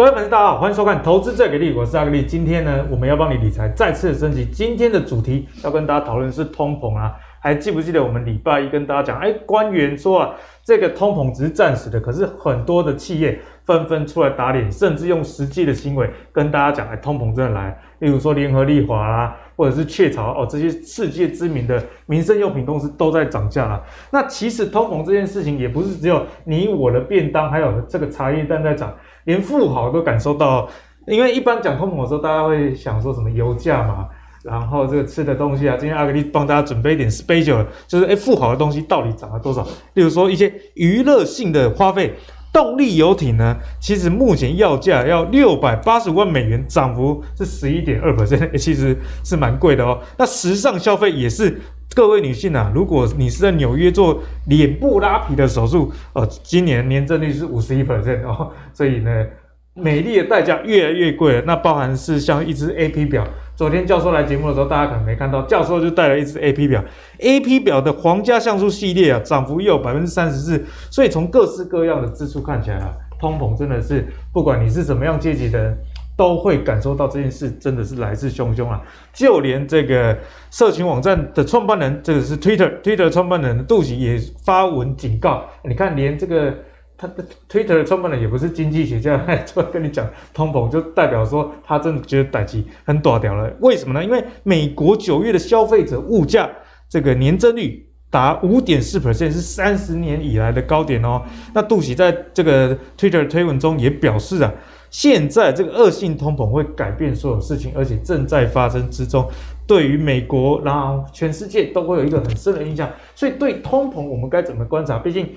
各位粉丝，大家好，欢迎收看《投资最给力》，我是阿力。今天呢，我们要帮你理财再次升级。今天的主题要跟大家讨论是通膨啊，还记不记得我们礼拜一跟大家讲，哎，官员说啊，这个通膨只是暂时的，可是很多的企业纷纷出来打脸，甚至用实际的行为跟大家讲，哎，通膨真的来。例如说联合利华啦，或者是雀巢哦，这些世界知名的民生用品公司都在涨价啦。那其实通膨这件事情也不是只有你我的便当，还有这个茶叶蛋在涨。连富豪都感受到，因为一般讲通膨的时候，大家会想说什么油价嘛，然后这个吃的东西啊，今天阿格力帮大家准备一点 special，就是诶富豪的东西到底涨了多少？例如说一些娱乐性的花费，动力游艇呢，其实目前要价要六百八十万美元，涨幅是十一点二 percent，其实是蛮贵的哦。那时尚消费也是，各位女性啊，如果你是在纽约做脸部拉皮的手术，呃，今年年增率是五十一 percent 哦，所以呢，美丽的代价越来越贵了。那包含是像一只 AP 表，昨天教授来节目的时候，大家可能没看到，教授就带了一只 AP 表，AP 表的皇家橡树系列啊，涨幅也有百分之三十四。所以从各式各样的支出看起来啊，通膨真的是不管你是什么样阶级的人，都会感受到这件事真的是来势汹汹啊！就连这个社群网站的创办人，这个是 Twitter Twitter 创办人杜喜也发文警告。你看，连这个他的 Twitter 的创办人也不是经济学家，就跟你讲通膨，就代表说他真的觉得代志很短掉了。为什么呢？因为美国九月的消费者物价这个年增率达五点四 percent，是三十年以来的高点哦。那杜喜在这个 Twitter 推文中也表示啊。现在这个恶性通膨会改变所有事情，而且正在发生之中。对于美国，然后全世界都会有一个很深的印象。所以对通膨，我们该怎么观察？毕竟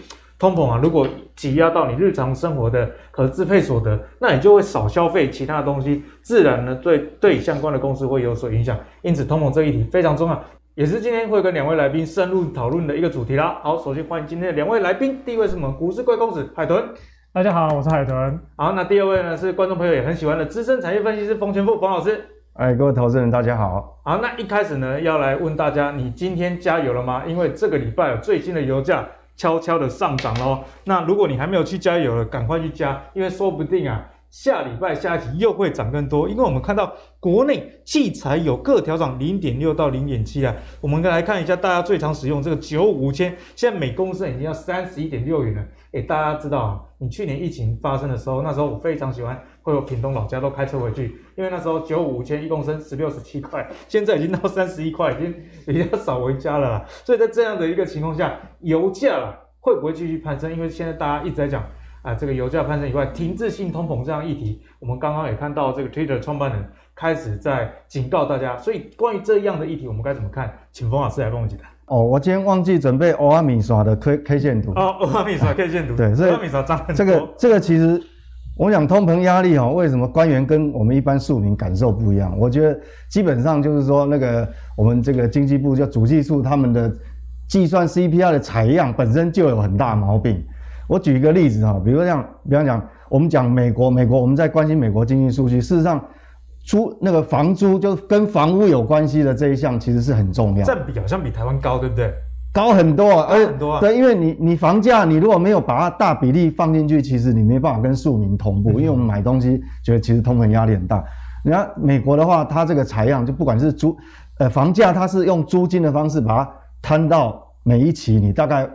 通膨啊，如果挤压到你日常生活的可支配所得，那你就会少消费其他的东西，自然呢对对相关的公司会有所影响。因此，通膨这一题非常重要，也是今天会跟两位来宾深入讨论的一个主题啦。好，首先欢迎今天的两位来宾，第一位是我们股市贵公子海豚。大家好，我是海豚。好，那第二位呢是观众朋友也很喜欢的资深产业分析师冯全富冯老师。哎，各位投资人大家好。好，那一开始呢要来问大家，你今天加油了吗？因为这个礼拜有最新的油价悄悄的上涨喽。那如果你还没有去加油了，赶快去加，因为说不定啊。下礼拜下一期又会涨更多，因为我们看到国内汽柴油各调涨零点六到零点七啊。我们来看一下大家最常使用这个九五千，现在每公升已经要三十一点六元了。诶，大家知道啊，你去年疫情发生的时候，那时候我非常喜欢会有屏东老家都开车回去，因为那时候九五千一公升十六十七块，现在已经到三十一块，已经比较少回家了啦。所以在这样的一个情况下，油价啦会不会继续攀升？因为现在大家一直在讲。啊，这个油价攀升以外，停滞性通膨这样议题，我们刚刚也看到这个 Twitter 创办人开始在警告大家。所以关于这样的议题，我们该怎么看？请冯老师来帮我解答。哦，我今天忘记准备欧阿米耍的 K K 线图。哦，欧阿米耍 K 线图。对，所以欧阿米耍涨。这个这个其实，我想通膨压力哈，为什么官员跟我们一般庶民感受不一样？我觉得基本上就是说，那个我们这个经济部叫主计处，他们的计算 CPI 的采样本身就有很大毛病。我举一个例子哈，比如像，比方讲，我们讲美国，美国我们在关心美国经济数据，事实上，租那个房租就跟房屋有关系的这一项，其实是很重要。占比好像比台湾高，对不对？高很多，而很多啊。对，因为你你房价你如果没有把它大比例放进去，其实你没办法跟庶民同步，因为我们买东西觉得其实通膨压力很大。你看美国的话，它这个采样就不管是租呃房价，它是用租金的方式把它摊到每一期，你大概。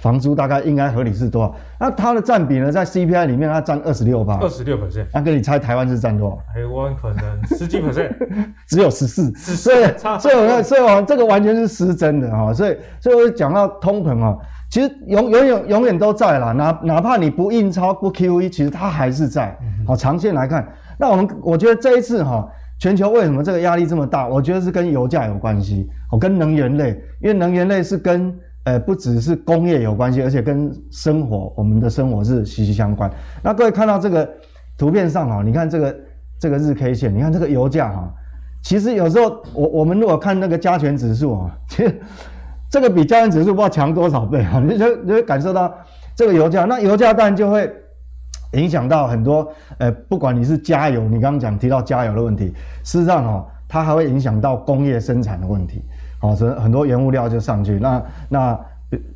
房租大概应该合理是多少？那它的占比呢？在 CPI 里面，它占二十六吧。二十六 percent。那跟你猜台湾是占多少？台湾可能十几 percent，只有十四。所以，所以，我，所以，我这个完全是失真的哈。所以，所以我讲到通膨啊，其实永永远永远都在啦。哪哪怕你不印钞不 QE，其实它还是在。好，长线来看，那我们我觉得这一次哈，全球为什么这个压力这么大？我觉得是跟油价有关系，哦，跟能源类，因为能源类是跟。呃，不只是工业有关系，而且跟生活，我们的生活是息息相关。那各位看到这个图片上哈，你看这个这个日 K 线，你看这个油价哈，其实有时候我我们如果看那个加权指数啊，其实这个比加权指数不知道强多少倍啊，你就你会感受到这个油价，那油价当然就会影响到很多，呃，不管你是加油，你刚刚讲提到加油的问题，事实上哈，它还会影响到工业生产的问题。好，所以很多原物料就上去，那那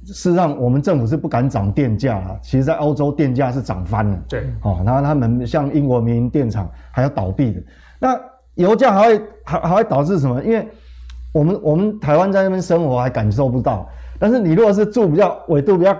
事实上我们政府是不敢涨电价了。其实，在欧洲电价是涨翻了。对，哦，然后他们像英国民营电厂还要倒闭的。那油价还会还还会导致什么？因为我们我们台湾在那边生活还感受不到，但是你如果是住比较纬度比较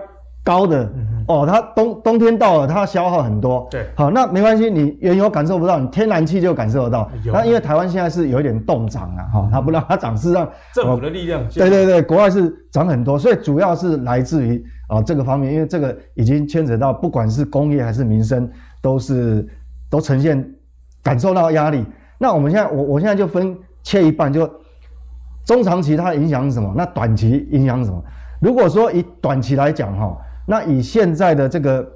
高的，嗯、哦，它冬冬天到了，它消耗很多。对，好，那没关系，你原油感受不到，你天然气就感受得到。那因为台湾现在是有一点冻涨啊，哈、嗯，它不让它涨，事实上 政府的力量。对对对，国外是涨很多，所以主要是来自于啊这个方面，因为这个已经牵扯到不管是工业还是民生，都是都呈现感受到压力。那我们现在我我现在就分切一半就。中长期它的影响是什么？那短期影响是什么？如果说以短期来讲哈，那以现在的这个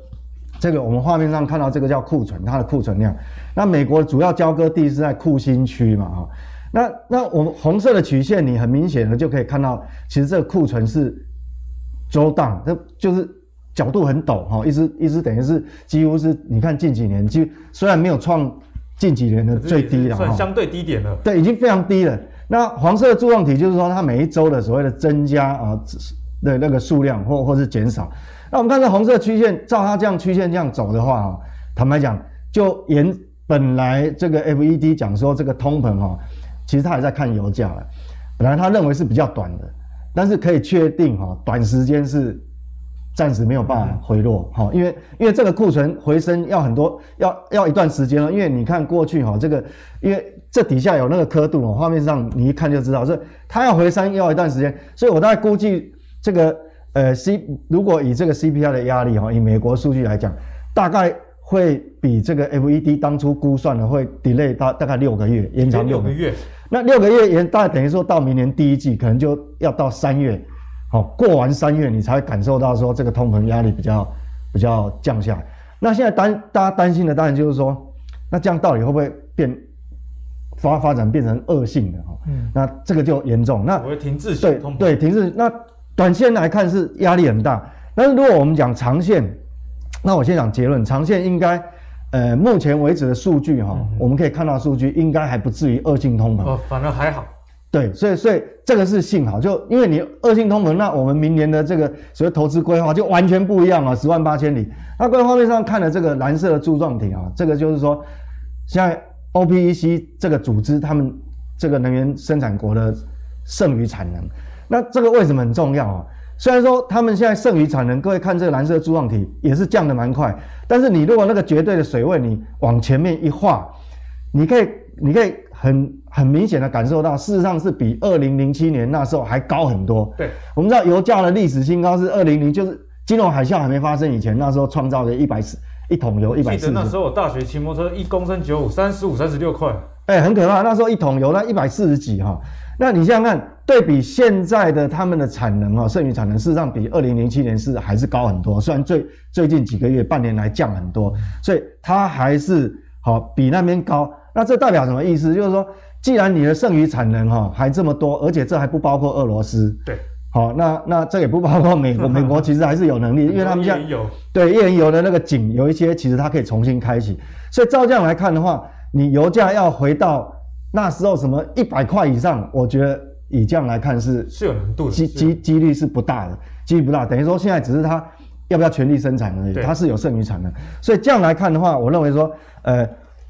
这个我们画面上看到这个叫库存，它的库存量，那美国主要交割地是在库欣区嘛哈，那那我们红色的曲线你很明显的就可以看到，其实这个库存是 draw down，这就是角度很陡哈，一直一直等于是几乎是你看近几年，就虽然没有创近几年的最低了，算相对低点了，对，已经非常低了。那黄色的柱状体就是说，它每一周的所谓的增加啊的那个数量或或是减少。那我们看这红色曲线，照它这样曲线这样走的话啊，坦白讲，就沿本来这个 FED 讲说这个通膨哈，其实他也在看油价了。本来他认为是比较短的，但是可以确定哈，短时间是。暂时没有办法回落，哈，因为因为这个库存回升要很多，要要一段时间了。因为你看过去哈，这个因为这底下有那个刻度哦，画面上你一看就知道，是它要回升要一段时间。所以我大概估计这个呃 C，如果以这个 CPI 的压力哈，以美国数据来讲，大概会比这个 FED 当初估算的会 delay 大大概六个月，延长六个月。那六个月延大概等于说到明年第一季，可能就要到三月。好，过完三月你才会感受到说这个通膨压力比较比较降下来。那现在担大家担心的当然就是说，那这样到底会不会变发发展变成恶性的哈？嗯，那这个就严重。那我会停滞性通膨。对对，停滞。那短线来看是压力很大，但是如果我们讲长线，那我先讲结论，长线应该呃目前为止的数据哈，嗯、我们可以看到数据应该还不至于恶性通膨。哦，反而还好。对，所以所以这个是幸好，就因为你恶性通膨，那我们明年的这个所谓投资规划就完全不一样了，十万八千里。那各位画面上看的这个蓝色的柱状体啊，这个就是说，像 OPEC 这个组织，他们这个能源生产国的剩余产能。那这个为什么很重要啊？虽然说他们现在剩余产能，各位看这个蓝色柱状体也是降的蛮快，但是你如果那个绝对的水位你往前面一画，你可以你可以很。很明显的感受到，事实上是比二零零七年那时候还高很多。对，我们知道油价的历史新高是二零零，就是金融海啸还没发生以前，那时候创造了一百四一桶油一百四。记得那时候我大学骑摩托车一公升九五三十五三十六块，哎，很可怕。那时候一桶油那一百四十几哈。那你想想看，对比现在的他们的产能啊，剩余产能事实上比二零零七年是还是高很多。虽然最最近几个月半年来降很多，所以它还是好比那边高。那这代表什么意思？就是说。既然你的剩余产能哈还这么多，而且这还不包括俄罗斯，对，好，那那这也不包括美国，美国其实还是有能力，因为他们现在对页岩油的那个井有一些其实它可以重新开启，所以照这样来看的话，你油价要回到那时候什么一百块以上，我觉得以这样来看是是有难度的，机机几率是不大的，几率不大，等于说现在只是它要不要全力生产而已，它是有剩余产能，所以这样来看的话，我认为说，呃，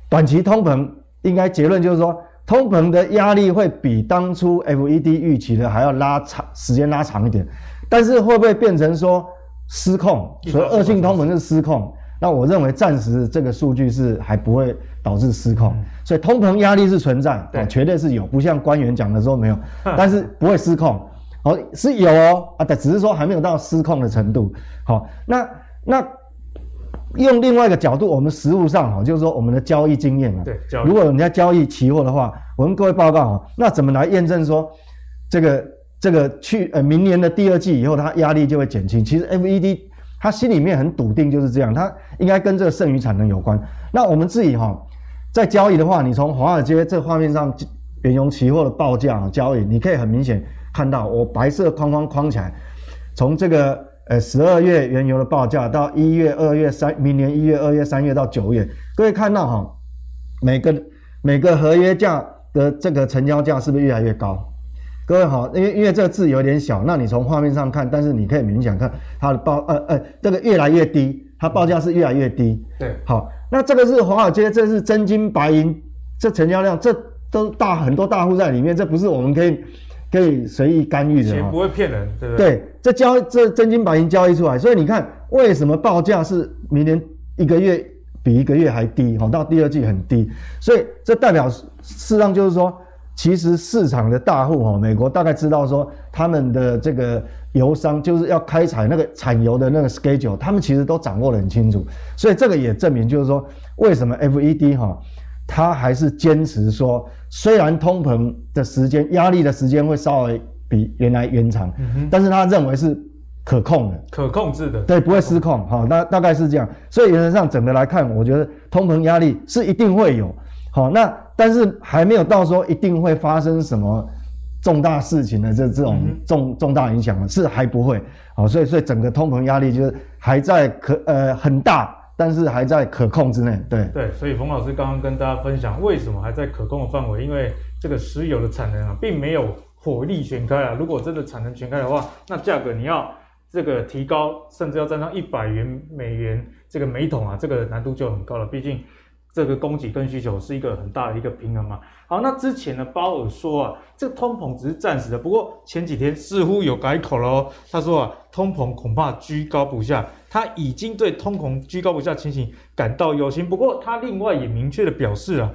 短期通膨应该结论就是说。通膨的压力会比当初 FED 预期的还要拉长时间拉长一点，但是会不会变成说失控？所以恶性通膨是失控。那我认为暂时这个数据是还不会导致失控，所以通膨压力是存在，对，绝对是有，不像官员讲的说没有，但是不会失控。哦，是有哦啊，但只是说还没有到失控的程度。好，那那。用另外一个角度，我们实务上哈，就是说我们的交易经验啊，对，如果人家交易期货的话，我们各位报告哈，那怎么来验证说这个这个去呃明年的第二季以后，它压力就会减轻？其实 FED 他心里面很笃定就是这样，他应该跟这个剩余产能有关。那我们自己哈，在交易的话，你从华尔街这画面上原油期货的报价交易，你可以很明显看到，我白色框框框起来，从这个。呃，十二月原油的报价到一月、二月、三，明年一月、二月、三月到九月，各位看到哈，每个每个合约价的这个成交价是不是越来越高？各位好，因为因为这个字有点小，那你从画面上看，但是你可以明显看它的报呃呃这个越来越低，它报价是越来越低。对，好，那这个是华尔街，这是真金白银，这成交量这都大很多大户在里面，这不是我们可以可以随意干预的。钱不会骗人，对不对？对，这交这真金白银交易出来，所以你看为什么报价是明年一个月比一个月还低，好，到第二季很低，所以这代表事实上就是说。其实市场的大户哈，美国大概知道说他们的这个油商就是要开采那个产油的那个 schedule，他们其实都掌握得很清楚，所以这个也证明就是说，为什么 FED 哈，他还是坚持说，虽然通膨的时间压力的时间会稍微比原来延长，但是他认为是可控的，可控制的，对，不会失控哈，那大概是这样，所以原则上整个来看，我觉得通膨压力是一定会有，好那。但是还没有到说一定会发生什么重大事情的这这种重重大影响是还不会，好，所以所以整个通膨压力就是还在可呃很大，但是还在可控之内，对对，所以冯老师刚刚跟大家分享为什么还在可控的范围，因为这个石油的产能啊并没有火力全开啊，如果真的产能全开的话，那价格你要这个提高，甚至要站上一百元美元这个每桶啊，这个难度就很高了，毕竟。这个供给跟需求是一个很大的一个平衡嘛。好，那之前呢，鲍尔说啊，这个通膨只是暂时的，不过前几天似乎有改口了哦。他说啊，通膨恐怕居高不下，他已经对通膨居高不下情形感到忧心。不过他另外也明确的表示啊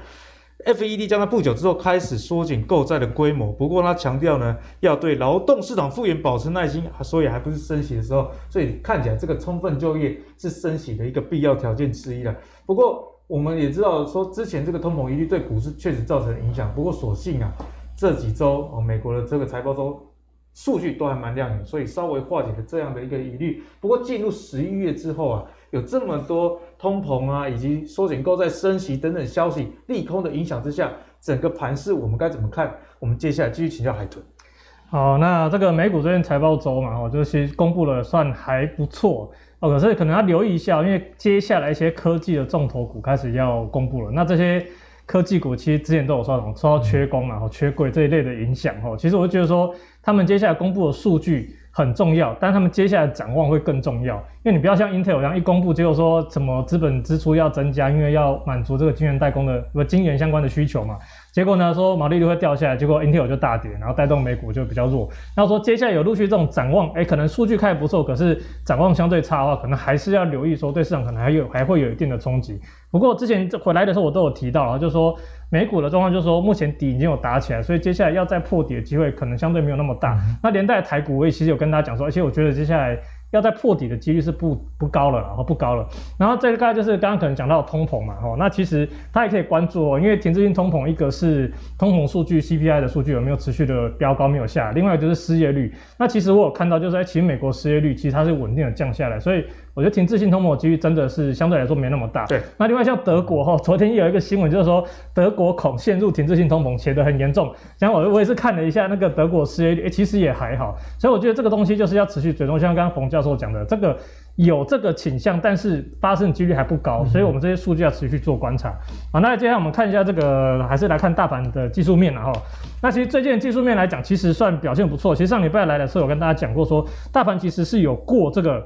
，FED 将在不久之后开始缩减购债的规模。不过他强调呢，要对劳动市场复原保持耐心，所以还不是升息的时候。所以看起来这个充分就业是升息的一个必要条件之一了。不过。我们也知道说，之前这个通膨疑虑对股市确实造成影响。不过所幸啊，这几周哦，美国的这个财报周数据都还蛮亮眼，所以稍微化解了这样的一个疑虑。不过进入十一月之后啊，有这么多通膨啊，以及缩减购债、升息等等消息利空的影响之下，整个盘势我们该怎么看？我们接下来继续请教海豚。好，那这个美股最近财报周嘛，哦就其实公布了，算还不错。哦，可是可能要留意一下，因为接下来一些科技的重头股开始要公布了。那这些科技股其实之前都有受到受到缺工嘛、缺柜这一类的影响哈。其实我就觉得说，他们接下来公布的数据很重要，但他们接下来展望会更重要。因为你不要像 Intel 一样一公布，结果说什么资本支出要增加，因为要满足这个晶圆代工的不晶圆相关的需求嘛。结果呢，说毛利率会掉下来，结果 Intel 就大跌，然后带动美股就比较弱。然后说接下来有陆续这种展望，哎，可能数据看不错，可是展望相对差的话，可能还是要留意说对市场可能还有还会有一定的冲击。不过之前回来的时候我都有提到啊，就是说美股的状况就是说目前底已经有打起来，所以接下来要再破底的机会可能相对没有那么大。那连带台股我也其实有跟大家讲说，而且我觉得接下来。要在破底的几率是不不高了，然后不高了。然后这个大概就是刚刚可能讲到通膨嘛，哈，那其实它也可以关注哦，因为停滞性通膨，一个是通膨数据 CPI 的数据有没有持续的飙高没有下，另外就是失业率。那其实我有看到，就是在其实美国失业率其实它是稳定的降下来，所以。我觉得停滞性通膨的几率真的是相对来说没那么大。对，那另外像德国哈，昨天有一个新闻，就是说德国恐陷入停滞性通膨，写得很严重。像我我也是看了一下那个德国失业率，其实也还好。所以我觉得这个东西就是要持续追踪，像刚刚冯教授讲的，这个有这个倾向，但是发生的几率还不高，所以我们这些数据要持续做观察。好，那接下来我们看一下这个，还是来看大盘的技术面然后。那其实最近的技术面来讲，其实算表现不错。其实上礼拜来的时候，我跟大家讲过说，说大盘其实是有过这个。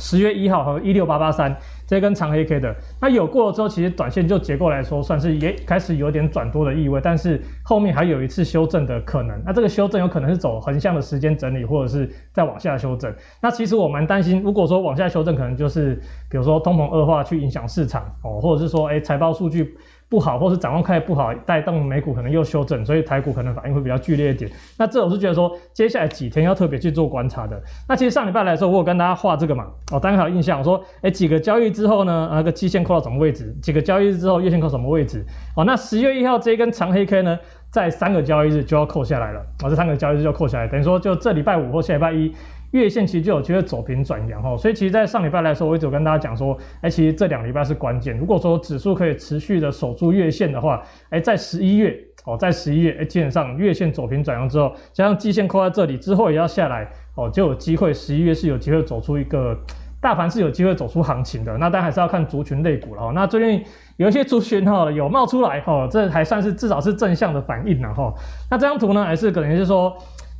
十月一号和一六八八三这根长黑 K 的，那有过了之后，其实短线就结构来说，算是也开始有点转多的意味，但是后面还有一次修正的可能。那这个修正有可能是走横向的时间整理，或者是再往下修正。那其实我蛮担心，如果说往下修正，可能就是比如说通膨恶化去影响市场哦，或者是说哎财报数据。不好，或是展望开不好，带动美股可能又修正，所以台股可能反应会比较剧烈一点。那这我是觉得说，接下来几天要特别去做观察的。那其实上礼拜来说，我有跟大家画这个嘛，哦，大家有印象，我说，哎，几个交易之后呢，那个季线扣到什么位置？几个交易日之后，月线扣什么位置？哦，那十月一号这一根长黑 K 呢，在三个交易日就要扣下来了，哦，这三个交易日就要扣下来，等于说就这礼拜五或下礼拜一。月线其实就有机会走平转阳哈，所以其实，在上礼拜来说，我一直有跟大家讲说，哎，其实这两礼拜是关键。如果说指数可以持续的守住月线的话，哎，在十一月哦，在十一月，哎，基本上月线走平转阳之后，加上季线扣在这里之后也要下来哦，就有机会十一月是有机会走出一个大盘是有机会走出行情的。那当然还是要看族群类股了哈。那最近有一些族群哈有冒出来哈，这还算是至少是正向的反应了哈。那这张图呢，还是可能就是说。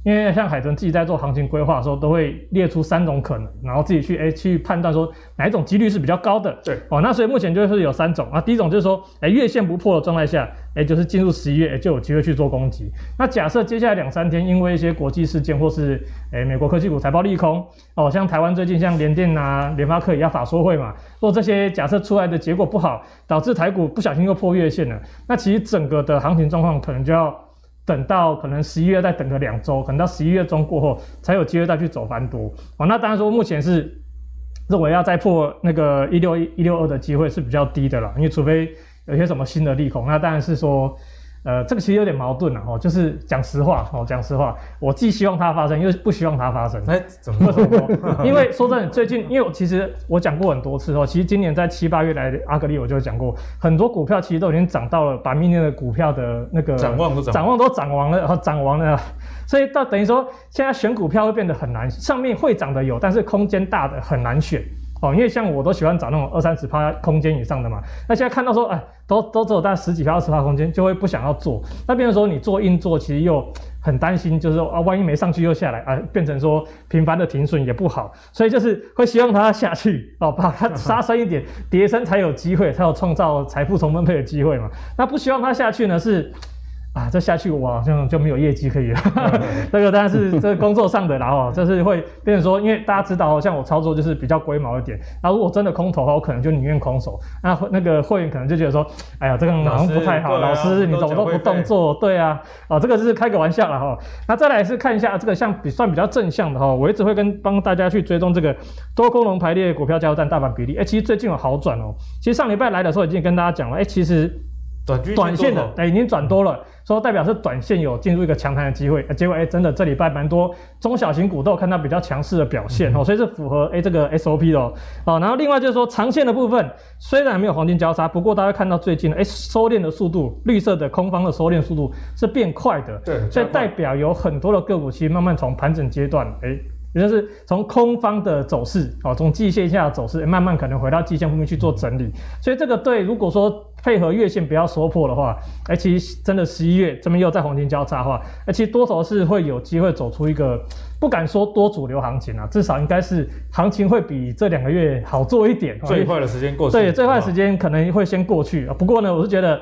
因为像海豚自己在做行情规划的时候，都会列出三种可能，然后自己去诶去判断说哪一种几率是比较高的。对哦，那所以目前就是有三种啊。第一种就是说，诶月线不破的状态下，诶就是进入十一月诶就有机会去做攻击。那假设接下来两三天因为一些国际事件或是诶美国科技股财报利空哦，像台湾最近像联电啊、联发科也要法说会嘛，如果这些假设出来的结果不好，导致台股不小心又破月线了，那其实整个的行情状况可能就要。等到可能十一月再等个两周，可能到十一月中过后才有机会再去走翻多。哦，那当然说目前是认为要再破那个一六一六二的机会是比较低的了，因为除非有些什么新的利空，那当然是说。呃，这个其实有点矛盾了哦，就是讲实话哦，讲实话，我既希望它发生，又不希望它发生。哎，怎么说？因为说真的，最近因为我其实我讲过很多次哦，其实今年在七八月来的阿格力我就讲过，很多股票其实都已经涨到了，把明年的股票的那个展望都展望都涨完了，然后涨完了，所以到等于说现在选股票会变得很难，上面会涨的有，但是空间大的很难选。哦，因为像我都喜欢找那种二三十趴空间以上的嘛。那现在看到说，哎，都都只有大概十几趴、二十趴空间，就会不想要做。那变成说你做硬做，其实又很担心，就是说啊，万一没上去又下来啊，变成说频繁的停损也不好。所以就是会希望它下去哦，把它杀深一点，跌深才有机会，才有创造财富重分配的机会嘛。那不希望它下去呢是。啊，这下去我好像就没有业绩可以了。这个当然是这个工作上的，啦哦就是会变成说，因为大家知道，像我操作就是比较龟毛一点。那如果真的空头的话，我可能就宁愿空手。那那个会员可能就觉得说，哎呀，这个好像不太好。老师，你怎么都不动作？对啊，啊，这个是开个玩笑了哈。那再来是看一下这个像比算比较正向的哈，我一直会跟帮大家去追踪这个多空龙排列股票加油站大盘比例。哎，其实最近有好转哦。其实上礼拜来的时候已经跟大家讲了，哎，其实。短短线的哎，已经转多了，说代表是短线有进入一个强弹的机会，结果哎，真的这礼拜蛮多中小型股都有看到比较强势的表现哦，所以是符合哎这个 SOP 的哦。然后另外就是说长线的部分，虽然没有黄金交叉，不过大家看到最近哎收敛的速度，绿色的空方的收敛速度是变快的，对，所以代表有很多的个股其实慢慢从盘整阶段哎。也就是从空方的走势哦，从季线下的走势，慢慢可能回到季线后面去做整理，所以这个对，如果说配合月线不要收破的话，哎，其实真的十一月这边又在黄金交叉的话，哎，其实多头是会有机会走出一个，不敢说多主流行情啊，至少应该是行情会比这两个月好做一点。最坏的时间过去，对，最坏的时间可能会先过去啊。不过呢，我是觉得。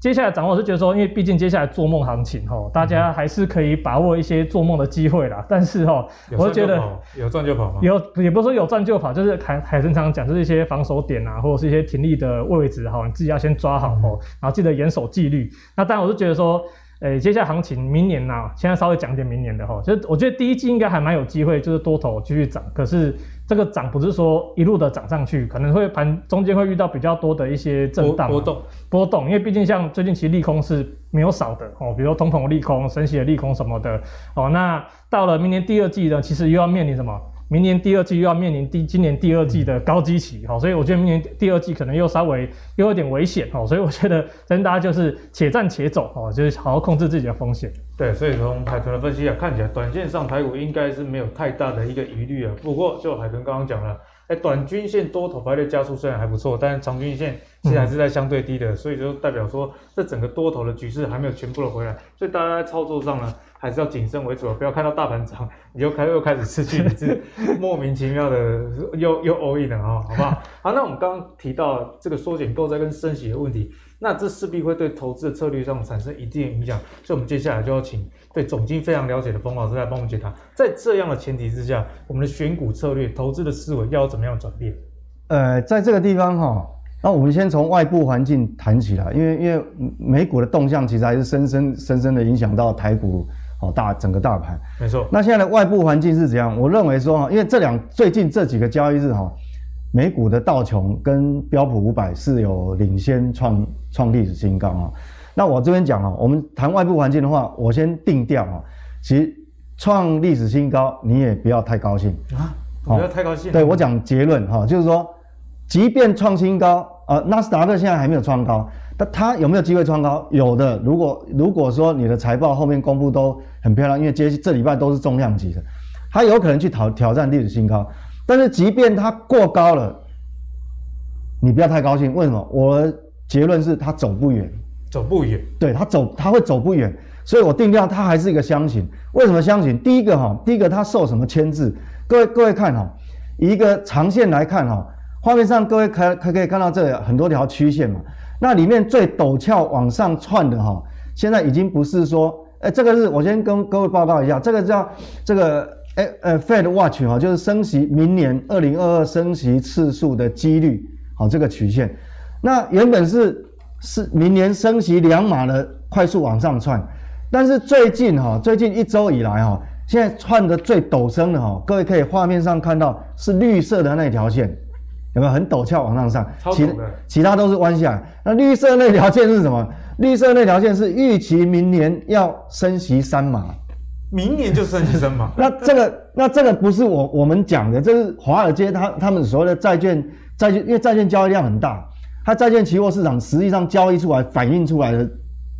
接下来掌握，我是觉得说，因为毕竟接下来做梦行情哈，大家还是可以把握一些做梦的机会啦。但是哈，我是觉得有赚就跑吗？有，也不是说有赚就跑，就是海海神常常讲，就是一些防守点啊，或者是一些停利的位置哈，你自己要先抓好哦，然后记得严守纪律。那当然，我是觉得说。诶，接下来行情，明年呐、啊，现在稍微讲点明年的哈，就是我觉得第一季应该还蛮有机会，就是多头继续涨。可是这个涨不是说一路的涨上去，可能会盘中间会遇到比较多的一些震荡波动波动，因为毕竟像最近其实利空是没有少的哦，比如说通膨利空、升息的利空什么的哦。那到了明年第二季呢，其实又要面临什么？明年第二季又要面临第今年第二季的高基期，好，所以我觉得明年第二季可能又稍微又有点危险，哦，所以我觉得真大家就是且战且走，哦，就是好好控制自己的风险。对，所以从海豚的分析啊，看起来短线上台股应该是没有太大的一个疑虑啊。不过就海豚刚刚讲了，哎，短均线多头排列加速虽然还不错，但是长均线现在还是在相对低的，所以就代表说这整个多头的局势还没有全部的回来，所以大家在操作上呢。还是要谨慎为主，不要看到大盘涨，你就开又开始失去理智，莫名其妙的又又 all in 了啊，好不好？好，那我们刚刚提到这个缩减购债跟升息的问题，那这势必会对投资的策略上产生一定的影响，所以我们接下来就要请对总经非常了解的冯老师来帮我们解答，在这样的前提之下，我们的选股策略、投资的思维要怎么样转变？呃，在这个地方哈，那我们先从外部环境谈起来，因为因为美股的动向其实还是深深深深的影响到台股。哦，大整个大盘没错。那现在的外部环境是怎样？我认为说哈，因为这两最近这几个交易日哈，美股的道琼跟标普五百是有领先创创历史新高啊。那我这边讲啊，我们谈外部环境的话，我先定调啊。其实创历史新高，你也不要太高兴啊，不要太高兴。对，我讲结论哈，就是说，即便创新高啊，纳斯达克现在还没有创高。但它有没有机会创高？有的。如果如果说你的财报后面公布都很漂亮，因为接这礼拜都是重量级的，它有可能去挑挑战历史新高。但是即便它过高了，你不要太高兴。为什么？我的结论是它走不远，走不远。对，它走，它会走不远。所以我定调它还是一个箱型。为什么箱型？第一个哈，第一个它受什么牵制？各位各位看哈，以一个长线来看哈，画面上各位可可可以看到这很多条曲线嘛。那里面最陡峭往上窜的哈，现在已经不是说，哎，这个是我先跟各位报告一下，这个叫这个哎呃 Fed Watch 哈，就是升息明年二零二二升息次数的几率，好这个曲线。那原本是是明年升息两码的快速往上窜，但是最近哈，最近一周以来哈，现在窜的最陡升的哈，各位可以画面上看到是绿色的那条线。有没有很陡峭往上上？其其他都是弯下来。那绿色那条线是什么？绿色那条线是预期明年要升息三码，明年就升息三码。那这个那这个不是我我们讲的，这是华尔街他他们所谓的债券债券，因为债券交易量很大，它债券期货市场实际上交易出来反映出来的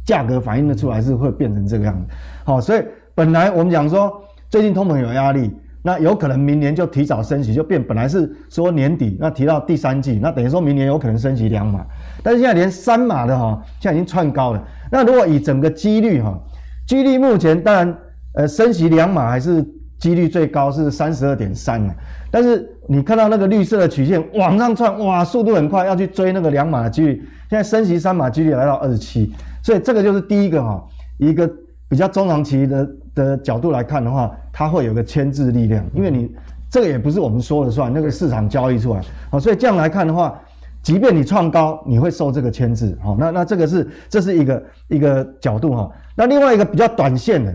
价格反映的出来是会变成这个样子。好，所以本来我们讲说最近通膨有压力。那有可能明年就提早升息，就变本来是说年底，那提到第三季，那等于说明年有可能升息两码，但是现在连三码的哈，现在已经窜高了。那如果以整个几率哈，几率目前当然呃升息两码还是几率最高是三十二点三，但是你看到那个绿色的曲线往上窜，哇，速度很快，要去追那个两码的几率，现在升息三码几率来到二十七，所以这个就是第一个哈，一个比较中长期的。的角度来看的话，它会有个牵制力量，因为你这个也不是我们说了算，那个市场交易出来，好，所以这样来看的话，即便你创高，你会受这个牵制，好，那那这个是这是一个一个角度哈，那另外一个比较短线的，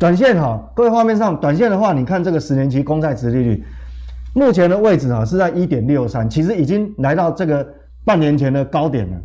短线哈，各位画面上短线的话，你看这个十年期公债殖利率，目前的位置啊是在一点六三，其实已经来到这个半年前的高点了，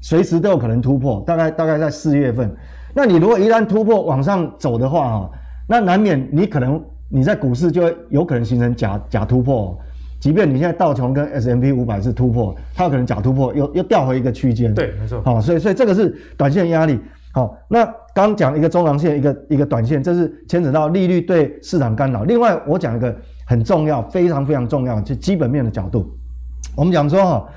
随时都有可能突破，大概大概在四月份。那你如果一旦突破往上走的话，哈，那难免你可能你在股市就会有可能形成假假突破，即便你现在道琼跟 S M P 五百是突破，它有可能假突破又又掉回一个区间。对，没错。好，所以所以这个是短线压力。好，那刚讲一个中长线，一个一个短线，这是牵扯到利率对市场干扰。另外，我讲一个很重要、非常非常重要，就基本面的角度。我们讲说哈，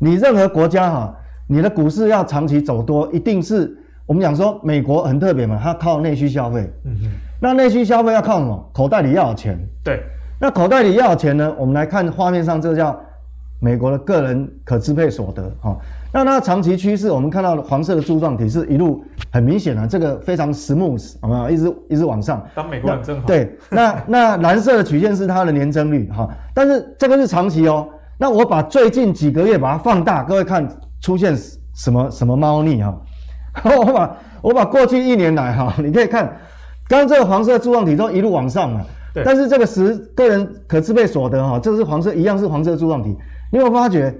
你任何国家哈，你的股市要长期走多，一定是。我们讲说美国很特别嘛，它靠内需消费。嗯哼。那内需消费要靠什么？口袋里要有钱。对。那口袋里要有钱呢？我们来看画面上，这个叫美国的个人可支配所得。哈。那它的长期趋势，我们看到黄色的柱状体是一路很明显啊，这个非常 smooth，好没有？一直一直往上。当美国人真好。对。那那蓝色的曲线是它的年增率。哈。但是这个是长期哦。那我把最近几个月把它放大，各位看出现什么什么猫腻哈？我把我把过去一年来哈，你可以看，刚刚这个黄色柱状体都一路往上嘛，对。但是这个十个人可支配所得哈，这个是黄色，一样是黄色柱状体。你有没有发觉，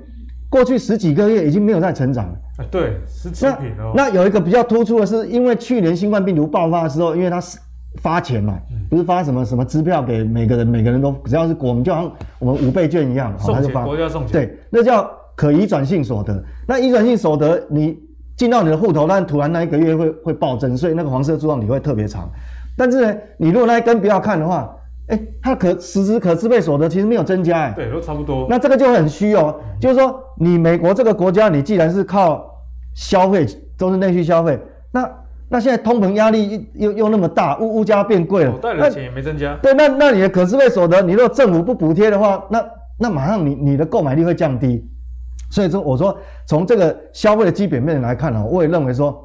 过去十几个月已经没有在成长了？对，是持平哦。那有一个比较突出的是，因为去年新冠病毒爆发的时候，因为它是发钱嘛，不是发什么什么支票给每个人，每个人都只要是国民，就好像我们五倍券一样，他就发，国家送钱。对，那叫可移转性所得。那移转性所得你。进到你的户头，但突然那一个月会会暴增，所以那个黄色柱状体会特别长。但是呢，你如果那一根不要看的话，哎，它可实质可支配所得其实没有增加，哎，对，都差不多。那这个就很虚哦，嗯、就是说你美国这个国家，你既然是靠消费，都是内需消费，那那现在通膨压力又又那么大，物物价变贵了，口袋的钱也没增加。对，那那你的可支配所得，你如果政府不补贴的话，那那马上你你的购买力会降低。所以说，我说从这个消费的基本面来看呢，我也认为说，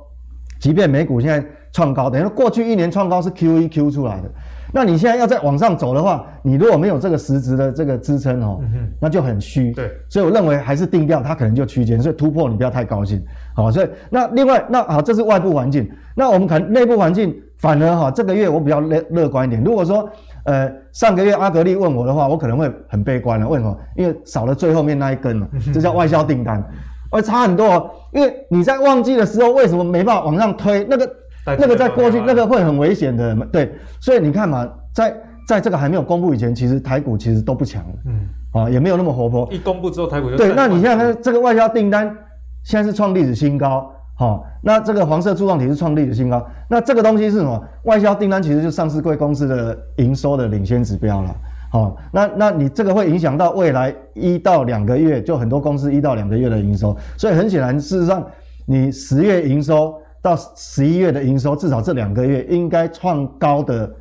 即便美股现在创高，等于说过去一年创高是 Q 一 Q 出来的，那你现在要再往上走的话，你如果没有这个实质的这个支撑哦，那就很虚。对，所以我认为还是定调，它可能就区间，所以突破你不要太高兴。好，所以那另外那好，这是外部环境，那我们看内部环境，反而哈这个月我比较乐乐观一点。如果说呃，上个月阿格力问我的话，我可能会很悲观了。为什么？因为少了最后面那一根了，这叫外销订单，会差很多。因为你在旺季的时候，为什么没办法往上推？那个那个在过去那个会很危险的，对。所以你看嘛，在在这个还没有公布以前，其实台股其实都不强，嗯，啊，也没有那么活泼。一公布之后，台股就对。那你现在看这个外销订单，现在是创历史新高。好、哦，那这个黄色柱状体是创历史新高。那这个东西是什么？外销订单其实就是上市贵公司的营收的领先指标了。好，那那你这个会影响到未来一到两个月，就很多公司一到两个月的营收。所以很显然，事实上，你十月营收到十一月的营收，至少这两个月应该创高的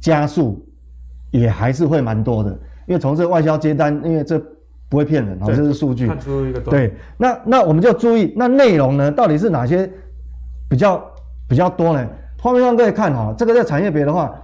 加速，也还是会蛮多的。因为从这个外销接单，因为这不会骗人，啊，这是数据。看出一个对，那那我们就注意，那内容呢，到底是哪些比较比较多呢？画面上可以看哈，这个在产业别的话，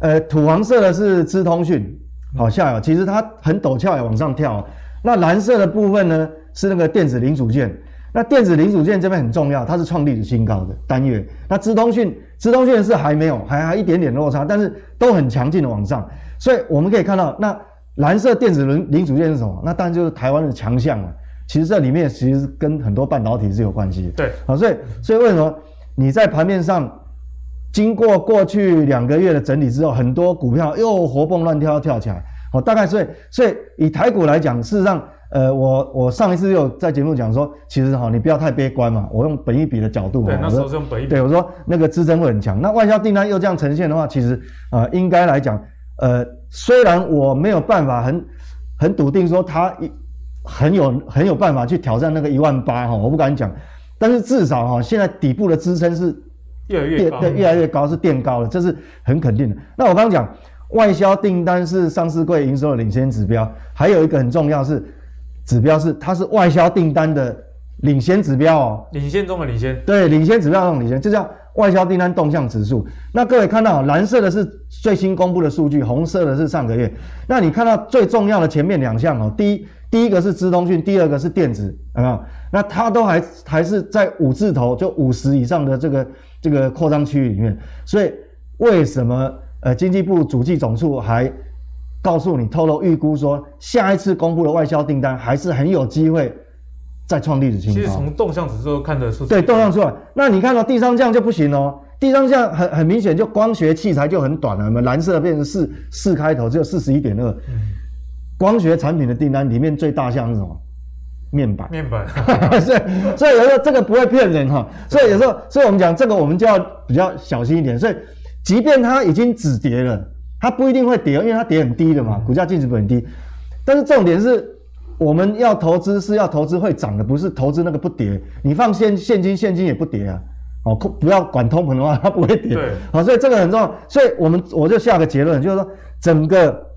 呃，土黄色的是资通讯。好，下游其实它很陡峭，往上跳。那蓝色的部分呢，是那个电子零组件。那电子零组件这边很重要，它是创历史新高的单月。那资通讯，资通讯是还没有，还还一点点落差，但是都很强劲的往上。所以我们可以看到，那蓝色电子零零组件是什么？那当然就是台湾的强项了。其实这里面其实跟很多半导体是有关系的。对，好，所以所以为什么你在盘面上？经过过去两个月的整理之后，很多股票又活蹦乱跳跳起来。哦，大概所以所以以台股来讲，事实上，呃，我我上一次又在节目讲说，其实哈，你不要太悲观嘛。我用本一比的角度，对，那时候是用本一比。对，我说那个支撑会很强。那外销订单又这样呈现的话，其实呃，应该来讲，呃，虽然我没有办法很很笃定说它一很有很有办法去挑战那个一万八哈，我不敢讲。但是至少哈，现在底部的支撑是。越来越高，对，越来越高是垫高了，这是很肯定的。那我刚刚讲，外销订单是上市柜营收的领先指标，还有一个很重要是指标是它是外销订单的领先指标哦，领先中的领先，对，领先指标中的领先，这叫外销订单动向指数。那各位看到，蓝色的是最新公布的数据，红色的是上个月。那你看到最重要的前面两项哦，第一。第一个是资通讯，第二个是电子，有没有？那它都还还是在五字头，就五十以上的这个这个扩张区域里面。所以为什么呃经济部主计总处还告诉你透露预估说，下一次公布的外销订单还是很有机会再创历史新高？其实从动向指数看得出，对动向出来。那你看到第三项就不行哦，第三项很很明显，就光学器材就很短了，我们蓝色变成四四开头，只有四十一点二。光学产品的订单里面最大项是什么？面板。面板。所以，所以有时候这个不会骗人哈。所以有时候，所以我们讲这个，我们就要比较小心一点。所以，即便它已经止跌了，它不一定会跌，因为它跌很低的嘛，股价净值本很低。但是重点是，我们要投资是要投资会涨的，不是投资那个不跌。你放现现金，现金也不跌啊。哦，不要管通膨的话，它不会跌。对。好，所以这个很重要。所以我们我就下个结论，就是说整个。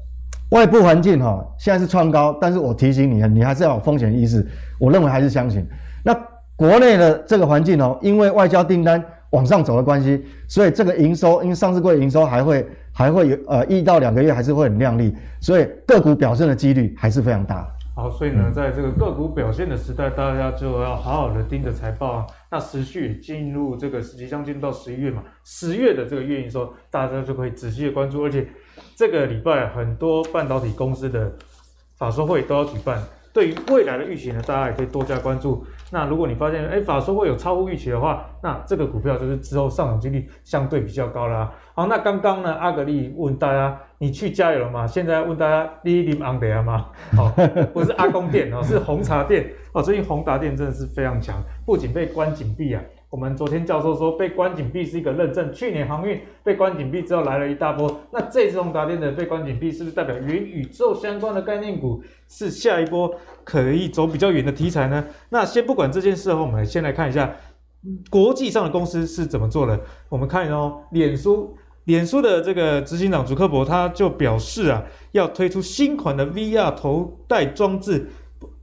外部环境哈，现在是创高，但是我提醒你，你还是要有风险意识。我认为还是相信。那国内的这个环境哦，因为外交订单往上走的关系，所以这个营收，因为上市柜营收还会还会有呃一到两个月还是会很亮丽，所以个股表现的几率还是非常大。好，所以呢，在这个个股表现的时代，大家就要好好的盯着财报啊。那持续进入这个即将进入到十一月嘛，十月的这个月营收，大家就可以仔细的关注。而且这个礼拜很多半导体公司的法说会都要举办，对于未来的预期呢，大家也可以多加关注。那如果你发现，哎，法说会有超乎预期的话，那这个股票就是之后上涨几率相对比较高啦。好，那刚刚呢，阿格力问大家。你去加油了吗？现在问大家，你啉红茶吗？好，不是阿公店哦，是红茶店哦。最近红茶店真的是非常强，不仅被关紧闭啊。我们昨天教授说被关禁闭是一个认证，去年航运被关禁闭之后来了一大波，那这次宏达电的被关禁闭是不是代表元宇宙相关的概念股是下一波可以走比较远的题材呢？那先不管这件事后，我们先来看一下国际上的公司是怎么做的。我们看哦，脸书。脸书的这个执行长祖克伯他就表示啊，要推出新款的 VR 头戴装置，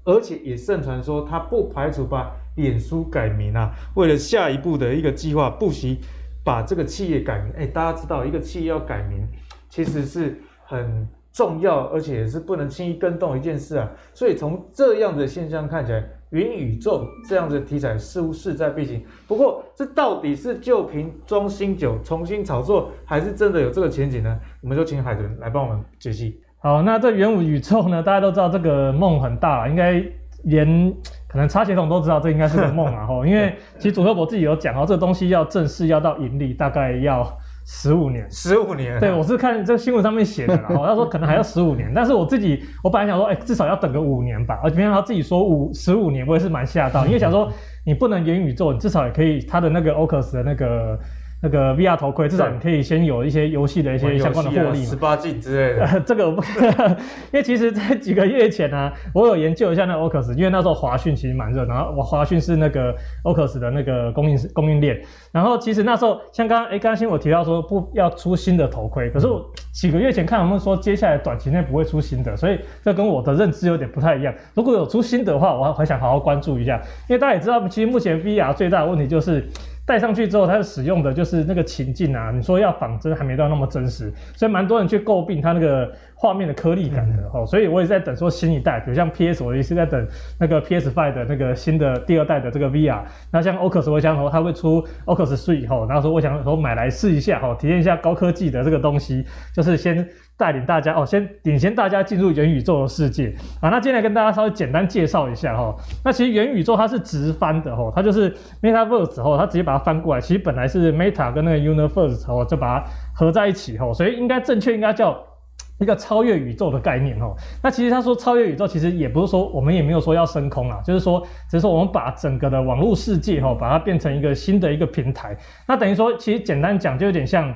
而且也盛传说他不排除把脸书改名啊，为了下一步的一个计划，不惜把这个企业改名。哎，大家知道一个企业要改名，其实是很重要，而且也是不能轻易更动一件事啊。所以从这样的现象看起来。元宇宙这样的题材似乎势在必行，不过这到底是旧瓶装新酒，重新炒作，还是真的有这个前景呢？我们就请海豚来帮我们解析。好，那这元武宇宙呢？大家都知道这个梦很大，应该连可能插血统都知道这应该是个梦啊！吼，因为其实祖克伯自己有讲哦，这个东西要正式要到盈利，大概要。十五年，十五年，对，我是看这个新闻上面写的啦，然后他说可能还要十五年，但是我自己，我本来想说，哎、欸，至少要等个五年吧，而且没想到他自己说五十五年，我也是蛮吓到，因为想说你不能元宇宙，你至少也可以，他的那个 Oculus 的那个那个 VR 头盔，至少你可以先有一些游戏的一些相关的获利嘛。十八禁之类的。呃、这个我不，因为其实，在几个月前呢、啊，我有研究一下那个 Oculus，因为那时候华讯其实蛮热，然后我华讯是那个 Oculus 的那个供应供应链，然后其实那时候像刚刚哎，刚新我提到说不要出新的头盔，可是我几个月前看他们说接下来短期内不会出新的，所以这跟我的认知有点不太一样。如果有出新的话，我还想好好关注一下，因为大家也知道，其实目前 VR 最大的问题就是。戴上去之后，它使用的就是那个情境啊。你说要仿真，还没到那么真实，所以蛮多人去诟病它那个画面的颗粒感的哦。所以我也在等说新一代，比如像 PS，我也是在等那个 PS5 的那个新的第二代的这个 VR。那像 Oculus，我想说它会出 Oculus 3以后，然后说我想说买来试一下哈，体验一下高科技的这个东西，就是先。带领大家哦，先领先大家进入元宇宙的世界啊！那今天来跟大家稍微简单介绍一下哈。那其实元宇宙它是直翻的哈，它就是 Metaverse 后，它直接把它翻过来。其实本来是 Meta 跟那个 Universe 后，就把它合在一起哈，所以应该正确应该叫一个超越宇宙的概念哈。那其实他说超越宇宙，其实也不是说我们也没有说要升空啊，就是说只是说我们把整个的网络世界哈，把它变成一个新的一个平台。那等于说，其实简单讲就有点像。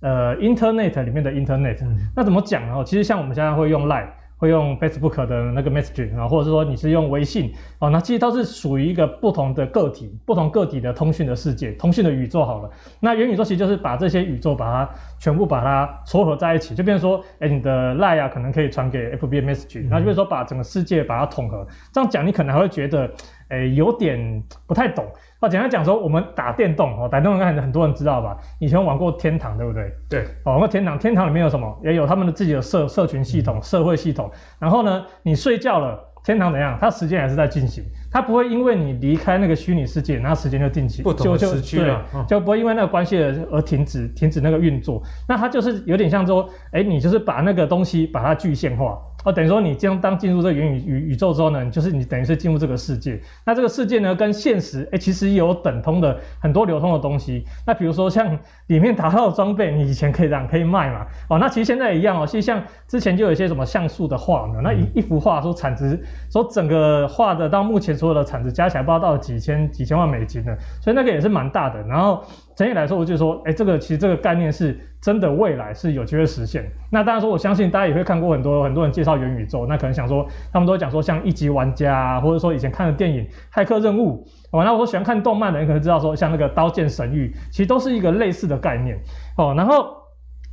呃，Internet 里面的 Internet，嗯，那怎么讲呢？其实像我们现在会用 Line，会用 Facebook 的那个 Messaging 啊，或者是说你是用微信哦，那其实都是属于一个不同的个体，不同个体的通讯的世界，通讯的宇宙好了。那元宇宙其实就是把这些宇宙把它全部把它撮合在一起，就变成说，哎，你的 Line 啊，可能可以传给 FB Messaging，那就变成说把整个世界把它统合。这样讲你可能还会觉得，哎，有点不太懂。哦，简单讲说，我们打电动哦，打电动应该很多人知道吧？以前玩过天堂，对不对？对。哦，玩过天堂，天堂里面有什么？也有他们的自己的社社群系统、社会系统。然后呢，你睡觉了，天堂怎样？它时间还是在进行，它不会因为你离开那个虚拟世界，然后时间就定期，不同的时区了，就就，就不会因为那个关系而停止停止那个运作。那它就是有点像说，哎，你就是把那个东西把它具现化。哦，等于说你将当进入这个元宇宇宇宙之后呢，就是你等于是进入这个世界。那这个世界呢，跟现实哎、欸，其实有等通的很多流通的东西。那比如说像里面打到的装备，你以前可以让可以卖嘛。哦，那其实现在一样哦。其实像之前就有一些什么像素的画呢，那一一幅画说产值，说整个画的到目前所有的产值加起来，不知道到几千几千万美金呢，所以那个也是蛮大的。然后。整体来说，我就说，哎，这个其实这个概念是真的，未来是有机会实现。那当然说，我相信大家也会看过很多很多人介绍元宇宙，那可能想说，他们都讲说像一级玩家啊，或者说以前看的电影《骇客任务》，哦，那我喜欢看动漫的人可能知道说，像那个《刀剑神域》，其实都是一个类似的概念，哦，然后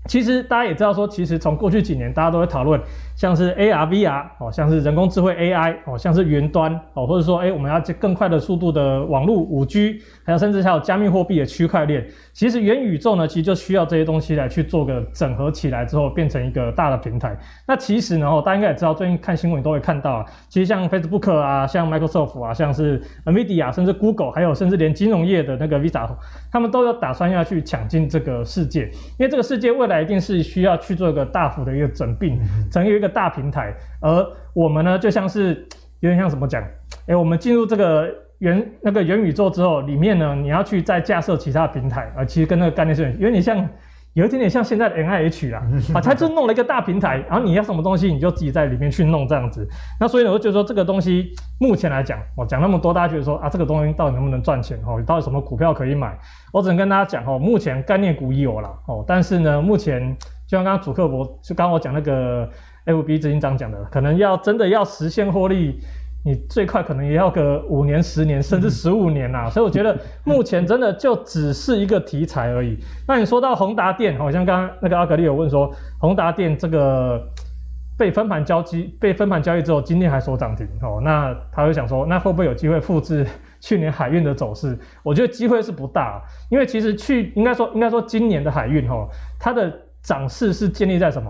其实大家也知道说，其实从过去几年大家都会讨论。像是 AR、VR 哦，像是人工智慧 AI 哦，像是云端哦，或者说哎，我们要更快的速度的网络五 G，还有甚至还有加密货币的区块链。其实元宇宙呢，其实就需要这些东西来去做个整合起来之后，变成一个大的平台。那其实呢，大家应该也知道，最近看新闻都会看到啊，其实像 Facebook 啊，像 Microsoft 啊，像是 Nvidia，甚至 Google，还有甚至连金融业的那个 Visa，他们都有打算要去抢进这个世界，因为这个世界未来一定是需要去做一个大幅的一个整并，成为一个大平台，而我们呢，就像是有点像怎么讲？哎，我们进入这个元那个元宇宙之后，里面呢，你要去再架设其他平台，啊，其实跟那个概念是有点像，有一点点像现在的 NIH 啦，啊，他就弄了一个大平台，然后你要什么东西，你就自己在里面去弄这样子。那所以呢，我就觉得说这个东西目前来讲，我讲那么多，大家觉得说啊，这个东西到底能不能赚钱？哦，到底什么股票可以买？我只能跟大家讲哦，目前概念股有了哦，但是呢，目前就像刚刚主客博就刚刚我讲那个。FB 执行长讲的，可能要真的要实现获利，你最快可能也要个五年、十年，甚至十五年呐、啊。所以我觉得目前真的就只是一个题材而已。那你说到宏达电，好像刚刚那个阿格力有问说，宏达电这个被分盘交易，被分盘交易之后，今天还收涨停哦。那他会想说，那会不会有机会复制去年海运的走势？我觉得机会是不大，因为其实去应该说应该说今年的海运哦，它的涨势是建立在什么？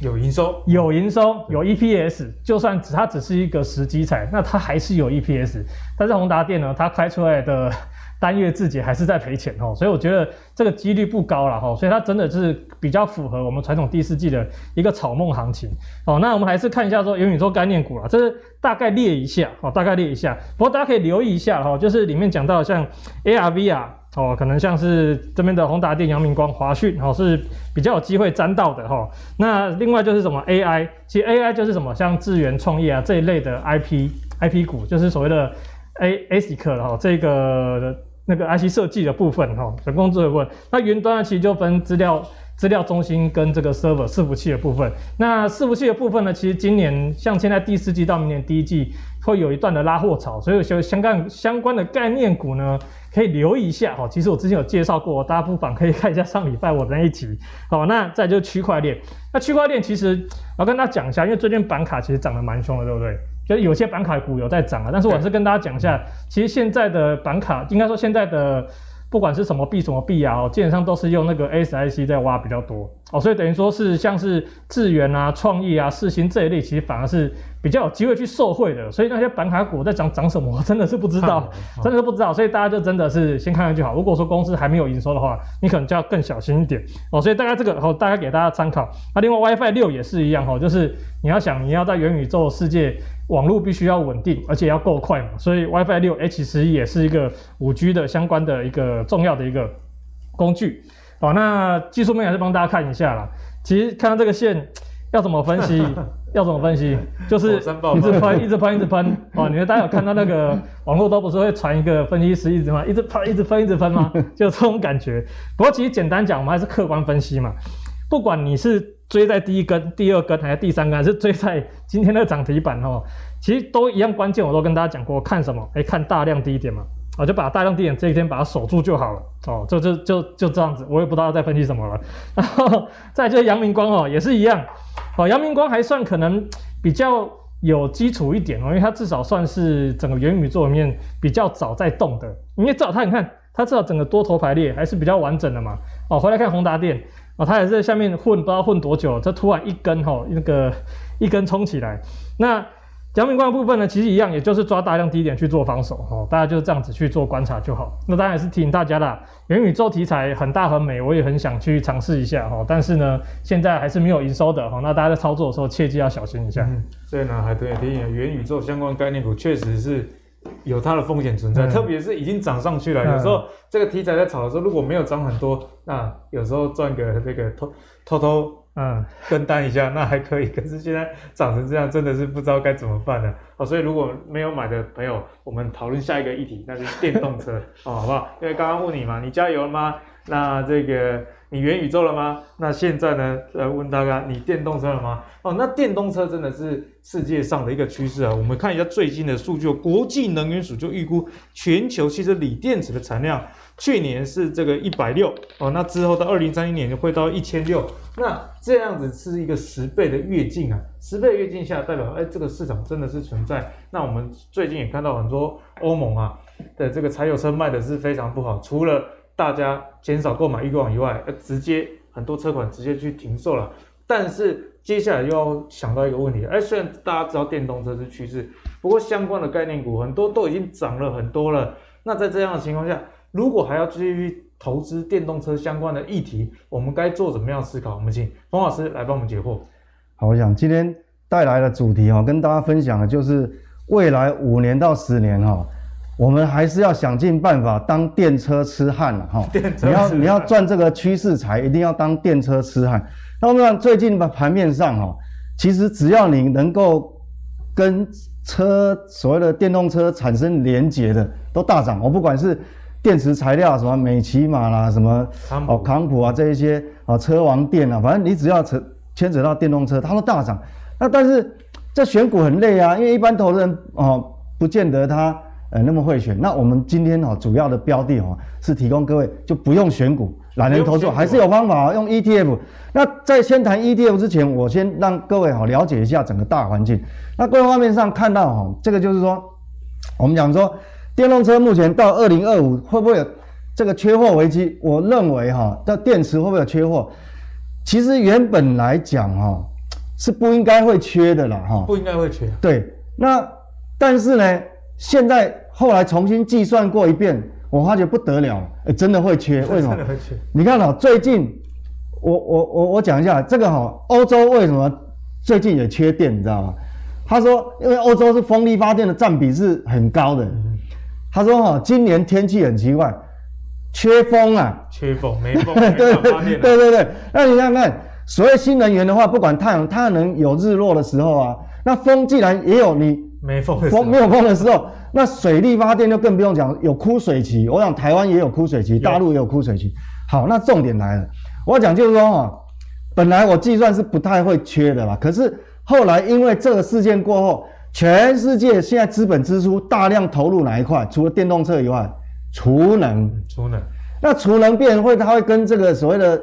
有营收，有营收，有 EPS，就算只它只是一个时机财，那它还是有 EPS。但是宏达电呢，它开出来的 单月自己还是在赔钱哦，所以我觉得这个几率不高了哈。所以它真的是比较符合我们传统第四季的一个草梦行情哦。那我们还是看一下说元宇宙概念股啊，这是大概列一下哦，大概列一下。不过大家可以留意一下哈，就是里面讲到像 ARVR。哦，可能像是这边的宏达电、阳明光、华讯，哦，是比较有机会沾到的哈、那另外就是什么 AI，其实 AI 就是什么像智原创业啊这一类的 IP IP 股，就是所谓的 A ASIC 哈，这个那个 IC 设计的部分哈，人工智慧部分。那云端呢，其实就分资料资料中心跟这个 server 伺服器的部分。那伺服器的部分呢，其实今年像现在第四季到明年第一季会有一段的拉货潮，所以有相关相关的概念股呢，可以留意一下哈。其实我之前有介绍过，大家不妨可以看一下上礼拜我的那一集。好，那再就是区块链。那区块链其实我要跟大家讲一下，因为最近板卡其实涨得蛮凶的，对不对？就是有些板卡股有在涨啊，但是我还是跟大家讲一下，其实现在的板卡，应该说现在的不管是什么币什么币啊，基本上都是用那个 ASIC 在挖比较多哦，所以等于说是像是智源啊、创意啊、世芯这一类，其实反而是比较有机会去受惠的。所以那些板卡股在涨涨什么，我真的是不知道，真的是不知道。所以大家就真的是先看看就好。如果说公司还没有营收的话，你可能就要更小心一点哦。所以大概这个哦，大概给大家参考。那另外 WiFi 六也是一样哦，就是你要想你要在元宇宙世界。网络必须要稳定，而且要够快嘛，所以 WiFi 六 H 十一也是一个五 G 的相关的一个重要的一个工具。好，那技术面还是帮大家看一下啦。其实看到这个线要怎么分析，要怎么分析，就是一直喷，一直喷，一直喷。哦，你们大家有看到那个网络都不是会传一个分析师一直吗？一直喷，一直喷，一直喷吗？就这种感觉。不过其实简单讲，我们还是客观分析嘛。不管你是追在第一根、第二根还是第三根，还是追在今天的涨停板哦，其实都一样关键。我都跟大家讲过，看什么？哎，看大量低点嘛，我就把大量低点这一天把它守住就好了哦。就就就就这样子，我也不知道在分析什么了。然后再就是阳明光哦，也是一样哦。阳明光还算可能比较有基础一点哦，因为它至少算是整个元宇宙里面比较早在动的。因为至少它你看，它至少整个多头排列还是比较完整的嘛。哦，回来看宏达电。哦，它也是在下面混，不知道混多久，这突然一根哈，那个一根冲起来。那阳明光的部分呢，其实一样，也就是抓大量低点去做防守哈，大家就这样子去做观察就好。那当然也是提醒大家啦，元宇宙题材很大很美，我也很想去尝试一下哈，但是呢，现在还是没有营收的哈，那大家在操作的时候切记要小心一下。嗯，所以呢，还对提醒元宇宙相关概念股确实是。有它的风险存在，嗯、特别是已经涨上去了。嗯、有时候这个题材在炒的时候，如果没有涨很多，那有时候赚个这个偷偷偷嗯跟单一下，那还可以。可是现在涨成这样，真的是不知道该怎么办了。好，所以如果没有买的朋友，我们讨论下一个议题，那就是电动车 哦，好不好？因为刚刚问你嘛，你加油了吗？那这个。你元宇宙了吗？那现在呢？呃，问大家，你电动车了吗？哦，那电动车真的是世界上的一个趋势啊。我们看一下最近的数据，国际能源署就预估全球汽车锂电池的产量，去年是这个一百六哦，那之后到二零三零年就会到一千六，那这样子是一个十倍的跃进啊，十倍跃进下代表，哎，这个市场真的是存在。那我们最近也看到很多欧盟啊的这个柴油车卖的是非常不好，除了大家减少购买欲望以外，呃，直接很多车款直接去停售了。但是接下来又要想到一个问题，哎，虽然大家知道电动车是趋势，不过相关的概念股很多都已经涨了很多了。那在这样的情况下，如果还要继续投资电动车相关的议题，我们该做怎么样思考？我们请冯老师来帮我们解惑。好，我想今天带来的主题哈，跟大家分享的就是未来五年到十年哈。我们还是要想尽办法当电车痴汉了哈！你要你要赚这个趋势财，一定要当电车痴汉。那我们看最近的盘面上哈，其实只要你能够跟车所谓的电动车产生连结的，都大涨。我不管是电池材料什么美琪玛啦，什么哦康普啊这一些啊车王电啊，反正你只要扯牵扯到电动车，它都大涨。那但是这选股很累啊，因为一般投资人哦不见得他。呃，那么会选，那我们今天哦主要的标的哦是提供各位就不用选股，懒人投资还是有方法用 ETF。那在先谈 ETF 之前，我先让各位哦了解一下整个大环境。那各位画面上看到哦，这个就是说，我们讲说电动车目前到二零二五会不会有这个缺货危机？我认为哈，这电池会不会有缺货？其实原本来讲哈是不应该会缺的啦哈，不应该会缺。对，那但是呢？现在后来重新计算过一遍，我发觉不得了，欸、真的会缺，为什么？你看哦，最近我我我我讲一下这个哈，欧洲为什么最近也缺电，你知道吗？他说，因为欧洲是风力发电的占比是很高的。他说哈，今年天气很奇怪，缺风啊，缺风没风，没办法发电。对对对，那你看看，所谓新能源的话，不管太阳，太阳能有日落的时候啊。那风既然也有你没风风没有风的时候，那水力发电就更不用讲，有枯水期。我想台湾也有枯水期，大陆也有枯水期。好，那重点来了，我要讲就是说哈，本来我计算是不太会缺的啦，可是后来因为这个事件过后，全世界现在资本支出大量投入哪一块？除了电动车以外，储能。储能。那储能变会，它会跟这个所谓的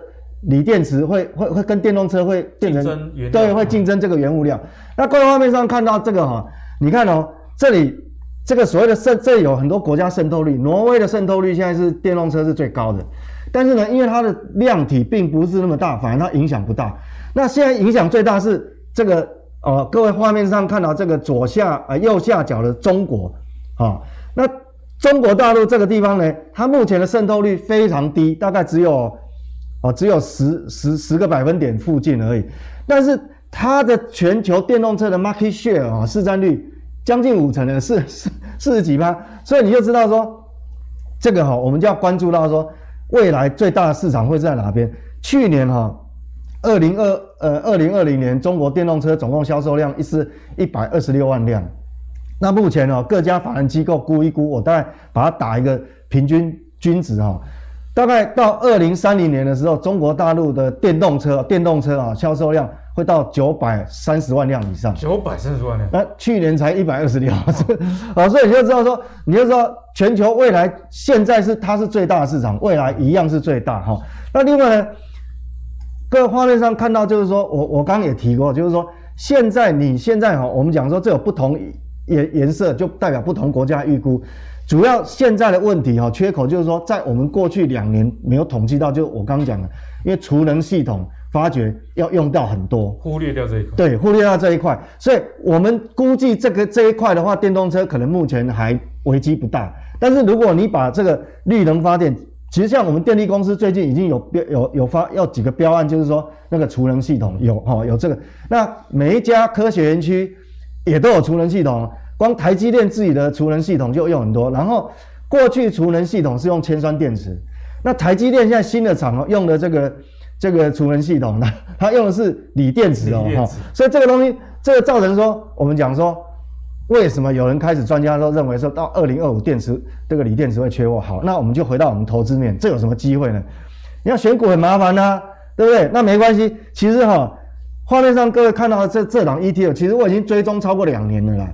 锂电池会会会跟电动车会变成对，会竞争这个原物料。那各位画面上看到这个哈，你看哦，这里这个所谓的渗，这里有很多国家渗透率，挪威的渗透率现在是电动车是最高的。但是呢，因为它的量体并不是那么大，反而它影响不大。那现在影响最大是这个哦，各位画面上看到这个左下呃右下角的中国啊，那中国大陆这个地方呢，它目前的渗透率非常低，大概只有哦只有十十十个百分点附近而已。但是它的全球电动车的 market share 啊市占率将近五成的，四四四十几趴，所以你就知道说这个哈，我们就要关注到说。未来最大的市场会在哪边？去年哈，二零二呃二零二零年中国电动车总共销售量一是一百二十六万辆。那目前哦，各家法人机构估一估，我大概把它打一个平均均值哈，大概到二零三零年的时候，中国大陆的电动车电动车啊销售量会到九百三十万辆以上。九百三十万辆？那去年才一百二十六，啊，所以你就知道说，你就知道。全球未来现在是它是最大的市场，未来一样是最大哈。那另外呢，各位画面上看到就是说我我刚刚也提过，就是说现在你现在哈，我们讲说这有不同颜颜色就代表不同国家预估。主要现在的问题哈，缺口就是说在我们过去两年没有统计到，就我刚刚讲的，因为储能系统发掘要用到很多，忽略掉这一块。对，忽略掉这一块，所以我们估计这个这一块的话，电动车可能目前还危机不大。但是如果你把这个绿能发电，其实像我们电力公司最近已经有标有有发要几个标案，就是说那个储能系统有哈有这个，那每一家科学园区也都有储能系统，光台积电自己的储能系统就用很多。然后过去储能系统是用铅酸电池，那台积电现在新的厂用的这个这个储能系统呢，它用的是锂电池哦哈，所以这个东西这个造成说我们讲说。为什么有人开始专家都认为说到二零二五电池这个锂电池会缺货？好，那我们就回到我们投资面，这有什么机会呢？你要选股很麻烦呐、啊，对不对？那没关系，其实哈，画面上各位看到的这这档 ETF，其实我已经追踪超过两年了啦。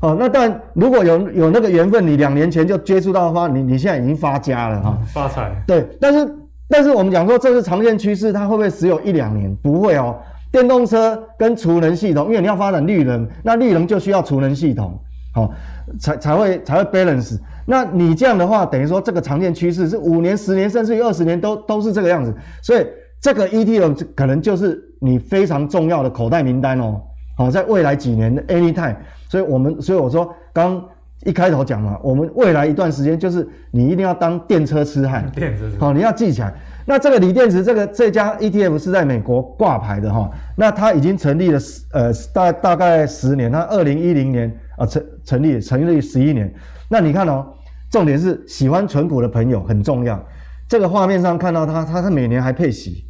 哦，那但如果有有那个缘分，你两年前就接触到的话，你你现在已经发家了哈，发财。对，但是但是我们讲说这是长线趋势，它会不会只有一两年？不会哦。电动车跟储能系统，因为你要发展绿能，那绿能就需要储能系统，好、哦，才才会才会 balance。那你这样的话，等于说这个常见趋势是五年、十年，甚至于二十年都都是这个样子。所以这个 ETF 可能就是你非常重要的口袋名单哦。好、哦，在未来几年的 anytime，所以我们所以我说刚一开头讲嘛，我们未来一段时间就是你一定要当电车痴汉，电车，好、哦，你要记起来。那这个锂电池，这个这家 ETF 是在美国挂牌的哈，那它已经成立了十呃大大概十年，它二零一零年啊成成立成立十一年。那你看哦，重点是喜欢存股的朋友很重要。这个画面上看到它，它它每年还配息。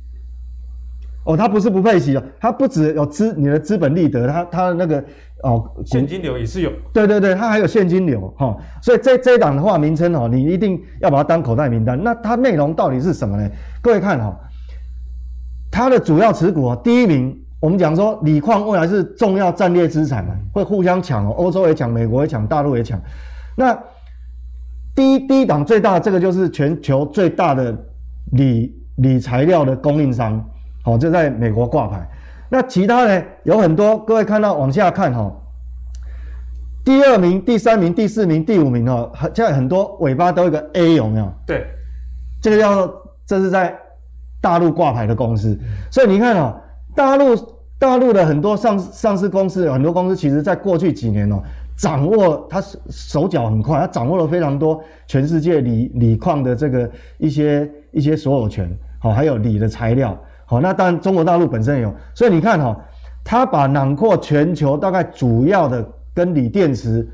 哦，它不是不配息哦，它不只有资你的资本利得，它它的那个哦现金流也是有。对对对，它还有现金流哈、哦，所以这这一档的话名称哦，你一定要把它当口袋名单。那它内容到底是什么呢？各位看哈、哦，它的主要持股哦，第一名我们讲说锂矿未来是重要战略资产嘛，会互相抢哦，欧洲也抢，美国也抢，大陆也抢。那第一第一档最大的这个就是全球最大的锂锂材料的供应商。好，就在美国挂牌。那其他呢？有很多，各位看到往下看哈，第二名、第三名、第四名、第五名哦，现在很多尾巴都有一个 A 有没有？对，这个叫做这是在大陆挂牌的公司。所以你看哦，大陆大陆的很多上上市公司，很多公司其实在过去几年哦，掌握他手脚很快，他掌握了非常多全世界锂锂矿的这个一些一些所有权，好，还有锂的材料。好，那当然中国大陆本身也有，所以你看哈，它把囊括全球大概主要的跟锂电池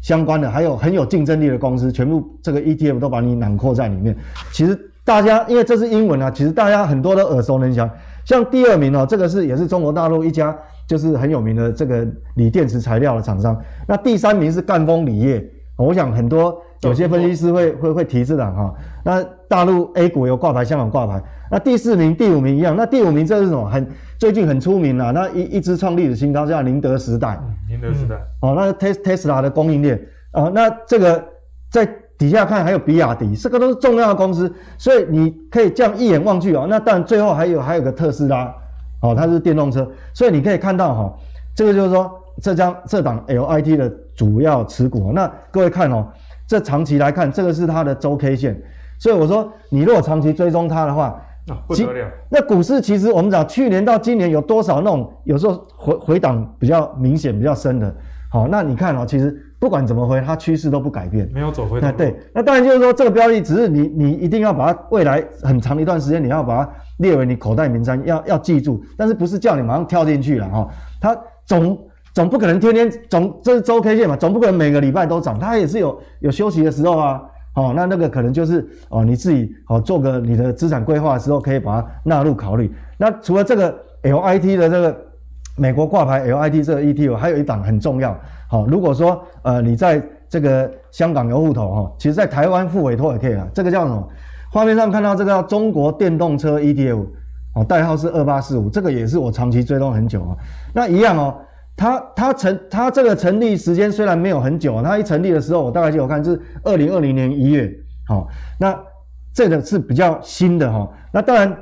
相关的，还有很有竞争力的公司，全部这个 ETF 都把你囊括在里面。其实大家因为这是英文啊，其实大家很多都耳熟能详。像第二名哦，这个是也是中国大陆一家就是很有名的这个锂电池材料的厂商。那第三名是赣锋锂业，我想很多有些分析师会会会提这档哈。那大陆 A 股有挂牌，香港挂牌。那第四名、第五名一样。那第五名这是什么？很最近很出名啊。那一一支创历史新高，叫宁德时代。宁德时代。哦，那 Tes Tesla 的供应链啊，那这个在底下看还有比亚迪，这个都是重要的公司，所以你可以这样一眼望去哦。那当然最后还有还有个特斯拉，哦，它是电动车，所以你可以看到哈，这个就是说浙江这档 LIT 的主要持股。那各位看哦，这长期来看，这个是它的周 K 线，所以我说你如果长期追踪它的话。啊、不得了！那股市其实我们讲，去年到今年有多少那种有时候回回档比较明显、比较深的？好，那你看哦，其实不管怎么回，它趋势都不改变，没有走回。那对，那当然就是说这个标的只是你你一定要把它未来很长一段时间你要把它列为你口袋名单，要要记住，但是不是叫你马上跳进去了哈？它总总不可能天天总这是周 K 线嘛，总不可能每个礼拜都涨，它也是有有休息的时候啊。哦，那那个可能就是哦，你自己哦做个你的资产规划的时候，可以把它纳入考虑。那除了这个 LIT 的这个美国挂牌 LIT 这个 ETF，还有一档很重要。好，如果说呃你在这个香港有户头哈，其实在台湾付委托也可以啊。这个叫什么？画面上看到这个叫中国电动车 ETF，哦，代号是二八四五，这个也是我长期追踪很久啊。那一样哦。它它成它这个成立时间虽然没有很久，它一成立的时候，我大概就有看是二零二零年一月，好，那这个是比较新的哈。那当然，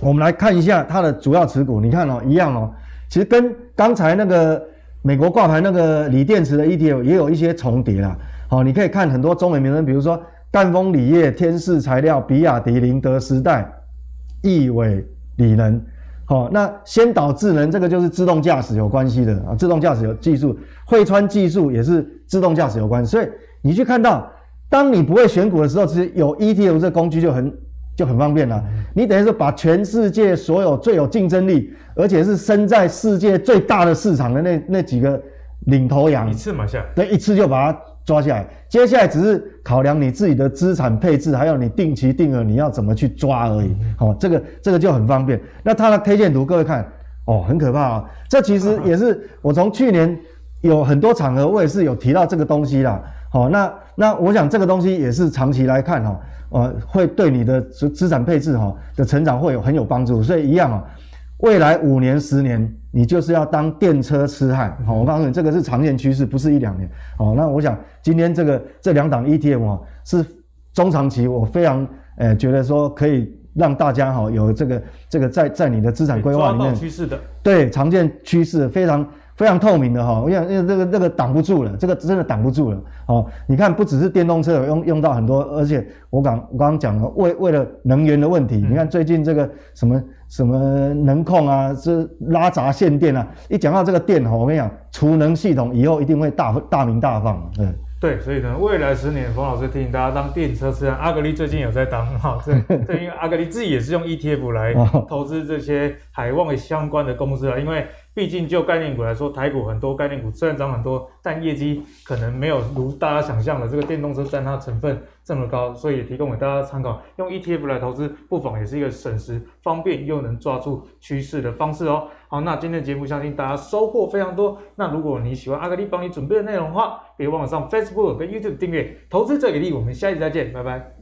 我们来看一下它的主要持股，你看哦，一样哦，其实跟刚才那个美国挂牌那个锂电池的 ETF 也有一些重叠啦。好，你可以看很多中美名称，比如说赣锋锂业、天士材料、比亚迪、宁德时代、亿纬锂能。哦，那先导智能这个就是自动驾驶有关系的啊，自动驾驶有技术，汇川技术也是自动驾驶有关系，所以你去看到，当你不会选股的时候，其实有 ETF 这个工具就很就很方便了。你等于是把全世界所有最有竞争力，而且是身在世界最大的市场的那那几个领头羊，一次买下，对，一次就把它。抓下来，接下来只是考量你自己的资产配置，还有你定期定额你要怎么去抓而已。好、哦，这个这个就很方便。那它的 K 线图，各位看，哦，很可怕啊、哦。这其实也是我从去年有很多场合，我也是有提到这个东西啦。好、哦，那那我想这个东西也是长期来看哈，呃，会对你的资资产配置哈的成长会有很有帮助。所以一样啊。未来五年、十年，你就是要当电车痴汉。好，我告诉你，这个是长线趋势，不是一两年。好，那我想今天这个这两档 ETF 啊，是中长期，我非常呃觉得说可以让大家哈有这个这个在在你的资产规划里面趋势的，对，长线趋势非常非常透明的哈。我想因为这个这个挡不住了，这个真的挡不住了。哦，你看不只是电动车有用用到很多，而且我刚我刚刚讲了，为为了能源的问题，你看最近这个什么。什么能控啊，这拉闸限电啊，一讲到这个电哈，我跟你讲，储能系统以后一定会大大名大放。对对，所以呢，未来十年，冯老师提醒大家当电车痴汉。阿格力最近有在当哈，这 这因为阿格力自己也是用 ETF 来投资这些海外相关的公司啊，因为。毕竟就概念股来说，台股很多概念股虽然涨很多，但业绩可能没有如大家想象的这个电动车占它成分这么高，所以也提供给大家参考。用 ETF 来投资，不妨也是一个省时、方便又能抓住趋势的方式哦。好，那今天的节目相信大家收获非常多。那如果你喜欢阿格力帮你准备的内容的话，别忘了上 Facebook 跟 YouTube 订阅。投资者给力，我们下期再见，拜拜。